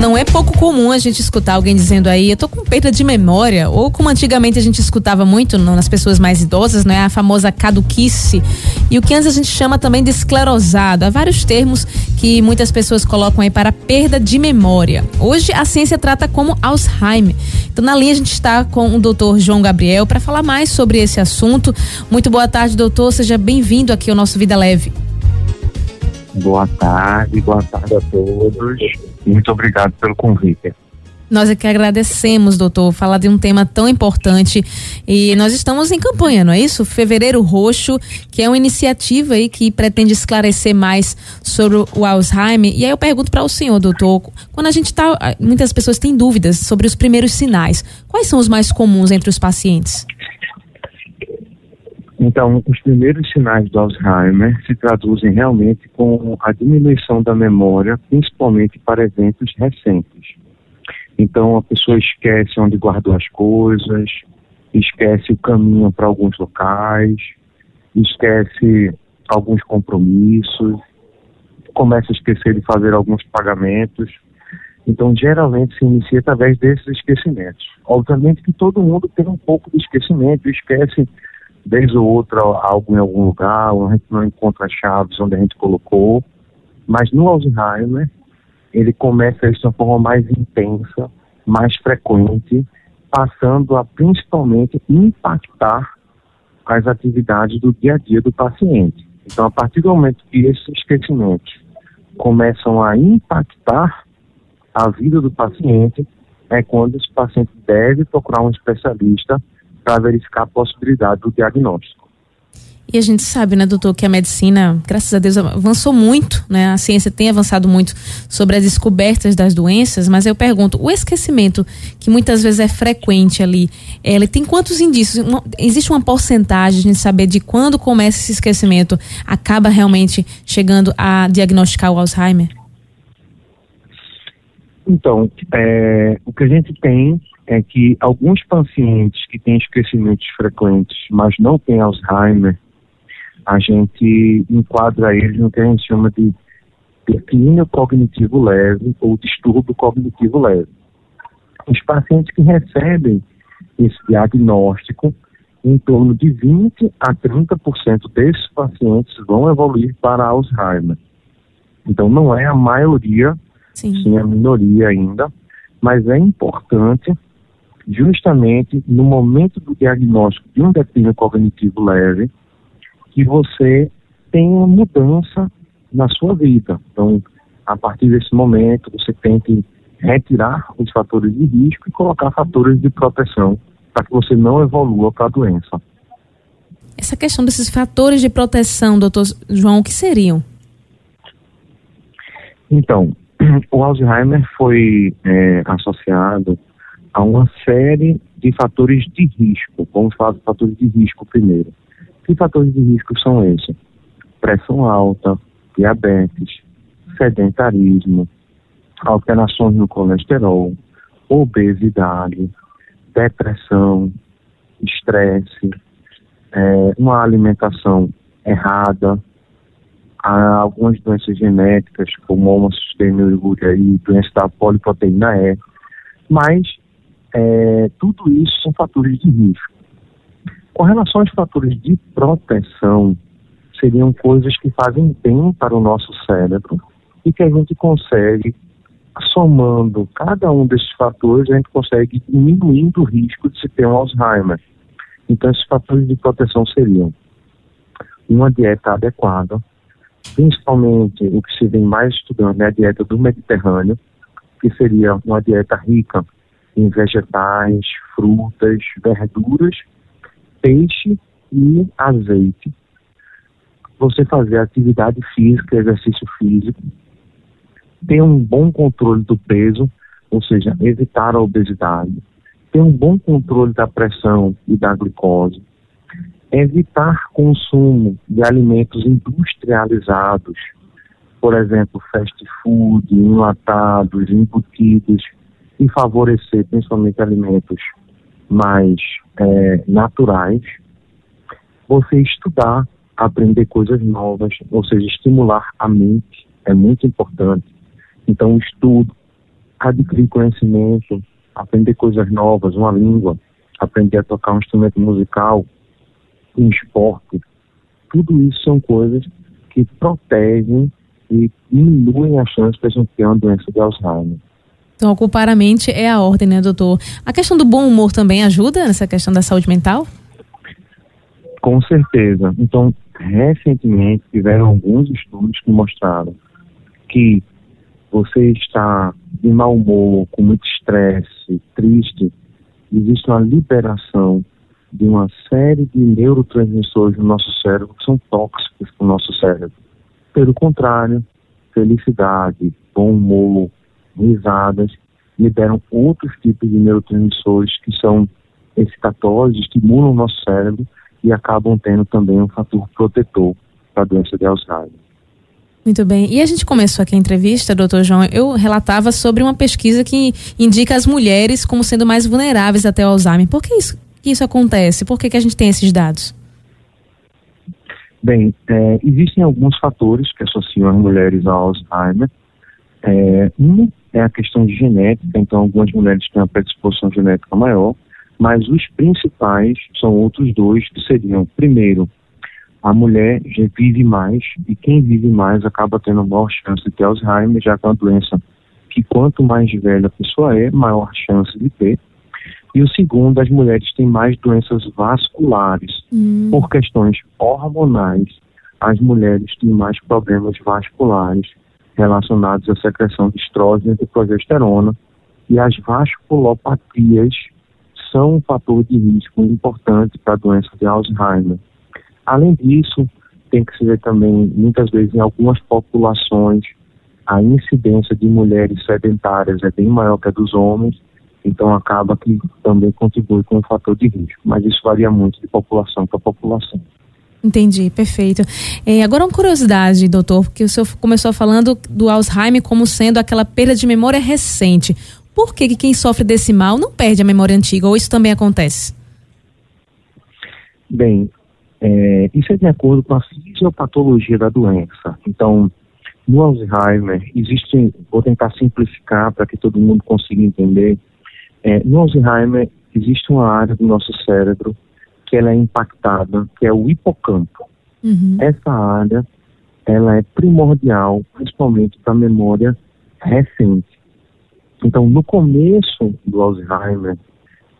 Não é pouco comum a gente escutar alguém dizendo aí, eu tô com perda de memória, ou como antigamente a gente escutava muito nas pessoas mais idosas, né, a famosa caduquice, e o que antes a gente chama também de esclerosado. Há vários termos que muitas pessoas colocam aí para perda de memória. Hoje a ciência trata como Alzheimer. Então na linha a gente está com o doutor João Gabriel para falar mais sobre esse assunto. Muito boa tarde, doutor, seja bem-vindo aqui ao nosso Vida Leve. Boa tarde, boa tarde a todos. Muito obrigado pelo convite. Nós é que agradecemos, doutor, falar de um tema tão importante. E nós estamos em campanha, não é isso? Fevereiro Roxo, que é uma iniciativa aí que pretende esclarecer mais sobre o Alzheimer. E aí eu pergunto para o senhor, doutor, quando a gente está. Muitas pessoas têm dúvidas sobre os primeiros sinais. Quais são os mais comuns entre os pacientes? Então, os primeiros sinais do Alzheimer se traduzem realmente com a diminuição da memória, principalmente para eventos recentes. Então, a pessoa esquece onde guardou as coisas, esquece o caminho para alguns locais, esquece alguns compromissos, começa a esquecer de fazer alguns pagamentos. Então, geralmente se inicia através desses esquecimentos. Obviamente que todo mundo tem um pouco de esquecimento, esquece vez ou outra algo em algum lugar, ou a gente não encontra chaves onde a gente colocou. Mas no Alzheimer, ele começa isso de uma forma mais intensa, mais frequente, passando a principalmente impactar as atividades do dia a dia do paciente. Então, a partir do momento que esses esquecimentos começam a impactar a vida do paciente, é quando esse paciente deve procurar um especialista para verificar a possibilidade do diagnóstico. E a gente sabe, né, doutor, que a medicina, graças a Deus, avançou muito, né? A ciência tem avançado muito sobre as descobertas das doenças, mas eu pergunto, o esquecimento, que muitas vezes é frequente ali, ele tem quantos indícios? Existe uma porcentagem de saber de quando começa esse esquecimento, acaba realmente chegando a diagnosticar o Alzheimer? Então, é, o que a gente tem é que alguns pacientes que têm esquecimentos frequentes, mas não têm Alzheimer, a gente enquadra eles no que a gente chama de declínio cognitivo leve ou distúrbio cognitivo leve. Os pacientes que recebem esse diagnóstico, em torno de 20 a 30% desses pacientes vão evoluir para Alzheimer. Então não é a maioria, sim, sim a minoria ainda, mas é importante justamente no momento do diagnóstico de um declínio cognitivo leve, que você tenha uma mudança na sua vida. Então, a partir desse momento, você tem que retirar os fatores de risco e colocar fatores de proteção para que você não evolua para a doença. Essa questão desses fatores de proteção, doutor João, o que seriam? Então, o Alzheimer foi é, associado a uma série de fatores de risco. Vamos falar de fatores de risco primeiro. Que fatores de risco são esses? Pressão alta, diabetes, sedentarismo, alterações no colesterol, obesidade, depressão, estresse, é, uma alimentação errada, há algumas doenças genéticas, como homocisteinuria e doença da poliproteína E, mas é, tudo isso são fatores de risco. Com relação aos fatores de proteção, seriam coisas que fazem bem para o nosso cérebro e que a gente consegue, somando cada um desses fatores, a gente consegue diminuir o risco de se ter um Alzheimer. Então, esses fatores de proteção seriam uma dieta adequada, principalmente o que se vem mais estudando é a dieta do Mediterrâneo, que seria uma dieta rica em vegetais, frutas, verduras, peixe e azeite. Você fazer atividade física, exercício físico, ter um bom controle do peso, ou seja, evitar a obesidade, ter um bom controle da pressão e da glicose, evitar consumo de alimentos industrializados, por exemplo, fast food, enlatados, embutidos, e favorecer principalmente alimentos mais é, naturais, você estudar, aprender coisas novas, ou seja, estimular a mente é muito importante. Então, estudo, adquirir conhecimento, aprender coisas novas, uma língua, aprender a tocar um instrumento musical, um esporte, tudo isso são coisas que protegem e diminuem a chance de a gente ter uma doença de Alzheimer. Então, ocupar a mente é a ordem, né, doutor? A questão do bom humor também ajuda nessa questão da saúde mental? Com certeza. Então, recentemente tiveram alguns estudos que mostraram que você está de mau humor, com muito estresse, triste, existe uma liberação de uma série de neurotransmissores no nosso cérebro que são tóxicos para o nosso cérebro. Pelo contrário, felicidade, bom humor, risadas, liberam outros tipos de neurotransmissores que são excitatórios, estimulam o nosso cérebro e acabam tendo também um fator protetor para a doença de Alzheimer. Muito bem. E a gente começou aqui a entrevista, doutor João. Eu relatava sobre uma pesquisa que indica as mulheres como sendo mais vulneráveis até ao Alzheimer. Por que isso, que isso acontece? Por que, que a gente tem esses dados? Bem, é, existem alguns fatores que associam as mulheres ao Alzheimer. É, um é a questão de genética, então algumas mulheres têm uma predisposição genética maior, mas os principais são outros dois, que seriam, primeiro, a mulher já vive mais, e quem vive mais acaba tendo maior chance de ter Alzheimer, já que é uma doença que quanto mais velha a pessoa é, maior a chance de ter. E o segundo, as mulheres têm mais doenças vasculares. Hum. Por questões hormonais, as mulheres têm mais problemas vasculares relacionados à secreção de estrógeno e de progesterona. E as vasculopatias são um fator de risco importante para a doença de Alzheimer. Além disso, tem que se ver também, muitas vezes, em algumas populações, a incidência de mulheres sedentárias é bem maior que a dos homens, então acaba que também contribui com um fator de risco. Mas isso varia muito de população para população. Entendi, perfeito. É, agora uma curiosidade, doutor, porque o senhor começou falando do Alzheimer como sendo aquela perda de memória recente. Por que, que quem sofre desse mal não perde a memória antiga, ou isso também acontece? Bem, é, isso é de acordo com a fisiopatologia da doença. Então, no Alzheimer, existe, vou tentar simplificar para que todo mundo consiga entender, é, no Alzheimer existe uma área do nosso cérebro que ela é impactada, que é o hipocampo. Uhum. Essa área, ela é primordial, principalmente para a memória recente. Então, no começo do Alzheimer,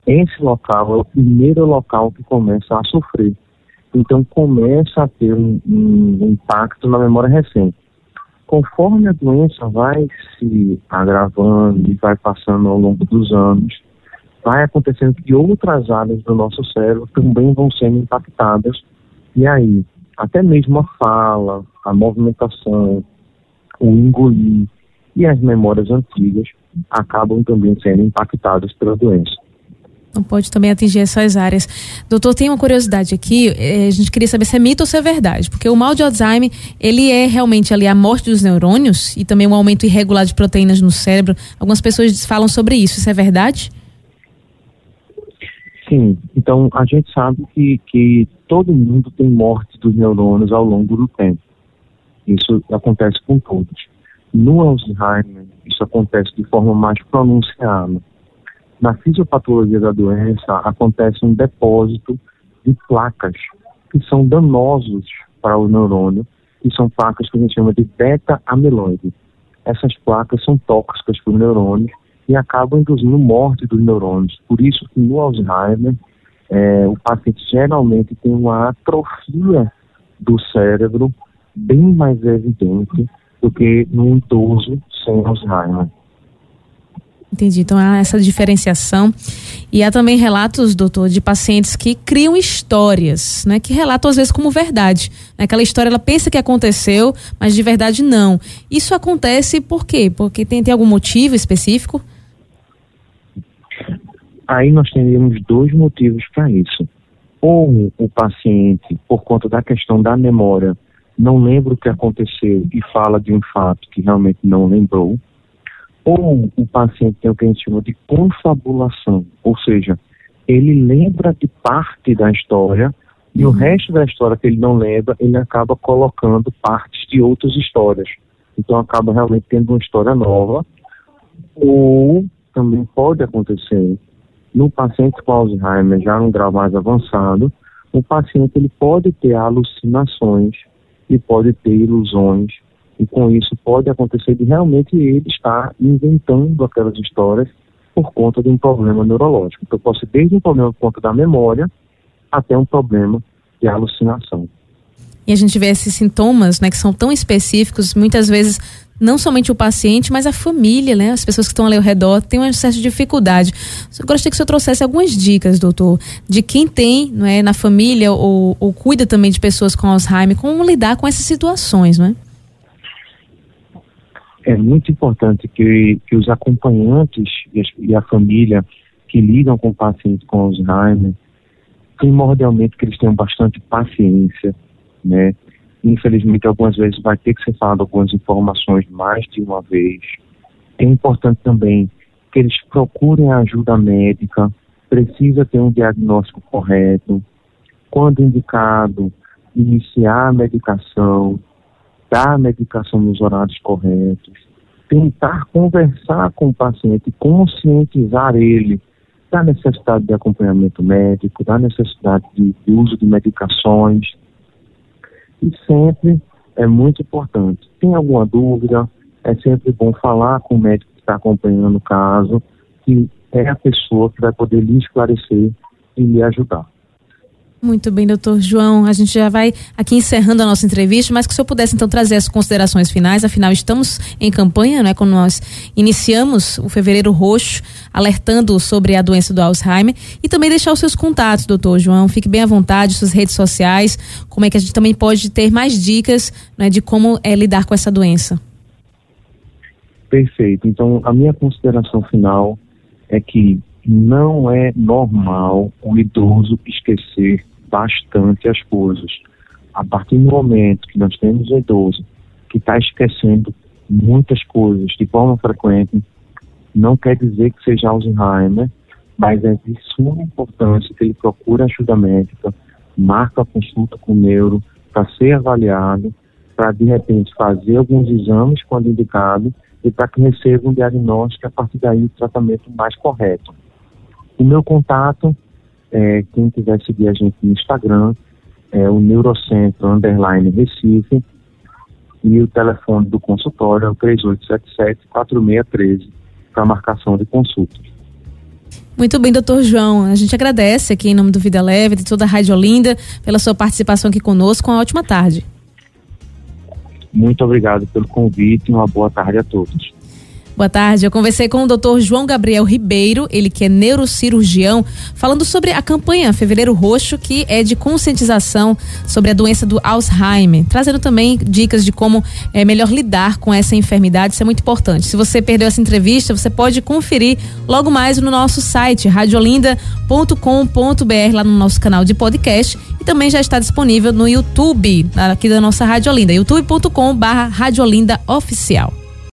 esse local é o primeiro local que começa a sofrer. Então, começa a ter um, um, um impacto na memória recente. Conforme a doença vai se agravando e vai passando ao longo dos anos, vai acontecendo que outras áreas do nosso cérebro também vão sendo impactadas. E aí, até mesmo a fala, a movimentação, o engolir e as memórias antigas acabam também sendo impactadas pela doença. Não pode também atingir essas áreas. Doutor, tem uma curiosidade aqui, eh, a gente queria saber se é mito ou se é verdade, porque o mal de Alzheimer, ele é realmente ali a morte dos neurônios e também um aumento irregular de proteínas no cérebro. Algumas pessoas falam sobre isso, isso é verdade? Sim, então a gente sabe que, que todo mundo tem morte dos neurônios ao longo do tempo. Isso acontece com todos. No Alzheimer, isso acontece de forma mais pronunciada na fisiopatologia da doença, acontece um depósito de placas que são danosos para o neurônio, e são placas que a gente chama de beta-amiloide. Essas placas são tóxicas para o neurônio e acabam induzindo morte dos neurônios. Por isso que no Alzheimer, é, o paciente geralmente tem uma atrofia do cérebro bem mais evidente do que no idoso sem Alzheimer. Entendi. Então há essa diferenciação. E há também relatos, doutor, de pacientes que criam histórias, né? Que relatam às vezes como verdade. Né? Aquela história ela pensa que aconteceu, mas de verdade não. Isso acontece por quê? Porque tem, tem algum motivo específico? Aí nós teríamos dois motivos para isso. Ou o paciente, por conta da questão da memória, não lembra o que aconteceu e fala de um fato que realmente não lembrou ou o paciente tem o que a gente chama de confabulação, ou seja, ele lembra de parte da história e o resto da história que ele não lembra, ele acaba colocando partes de outras histórias. Então acaba realmente tendo uma história nova. Ou também pode acontecer no paciente com Alzheimer, já num grau mais avançado, o paciente ele pode ter alucinações e pode ter ilusões e com isso pode acontecer de realmente ele estar inventando aquelas histórias por conta de um problema neurológico. Então pode ser desde um problema por conta da memória até um problema de alucinação. E a gente vê esses sintomas, né, que são tão específicos, muitas vezes não somente o paciente, mas a família, né? As pessoas que estão ali ao redor têm uma certa dificuldade. Eu gostaria que o senhor trouxesse algumas dicas, doutor, de quem tem não é, na família ou, ou cuida também de pessoas com Alzheimer, como lidar com essas situações, não é? Muito importante que, que os acompanhantes e, e a família que lidam com pacientes com Alzheimer, primordialmente que eles tenham bastante paciência, né? Infelizmente, algumas vezes vai ter que ser falado algumas informações mais de uma vez. É importante também que eles procurem ajuda médica, precisa ter um diagnóstico correto. Quando indicado, iniciar a medicação, dar a medicação nos horários corretos, tentar conversar com o paciente, conscientizar ele da necessidade de acompanhamento médico, da necessidade de, de uso de medicações, e sempre é muito importante. Tem alguma dúvida, é sempre bom falar com o médico que está acompanhando o caso, que é a pessoa que vai poder lhe esclarecer e lhe ajudar. Muito bem, doutor João. A gente já vai aqui encerrando a nossa entrevista, mas que o senhor pudesse então trazer as considerações finais, afinal estamos em campanha, né? Quando nós iniciamos o Fevereiro Roxo, alertando sobre a doença do Alzheimer e também deixar os seus contatos, doutor João. Fique bem à vontade, suas redes sociais, como é que a gente também pode ter mais dicas né, de como é lidar com essa doença. Perfeito. Então, a minha consideração final é que não é normal o idoso esquecer bastante as coisas. A partir do momento que nós temos um idoso que está esquecendo muitas coisas de forma frequente, não quer dizer que seja Alzheimer, mas é de suma importância que ele procure ajuda médica, marque a consulta com o neuro para ser avaliado, para de repente fazer alguns exames quando indicado e para que receba um diagnóstico e a partir daí o tratamento mais correto. O meu contato é, quem quiser seguir a gente no Instagram, é o Neurocentro Underline Recife e o telefone do consultório é o 3877-4613 para marcação de consultas. Muito bem, doutor João. A gente agradece aqui em nome do Vida Leve, de toda a Rádio Olinda, pela sua participação aqui conosco. Uma ótima tarde. Muito obrigado pelo convite e uma boa tarde a todos. Boa tarde. Eu conversei com o Dr. João Gabriel Ribeiro, ele que é neurocirurgião, falando sobre a campanha Fevereiro Roxo, que é de conscientização sobre a doença do Alzheimer, trazendo também dicas de como é melhor lidar com essa enfermidade. Isso é muito importante. Se você perdeu essa entrevista, você pode conferir logo mais no nosso site radiolinda.com.br lá no nosso canal de podcast e também já está disponível no YouTube aqui da nossa Radiolinda Oficial.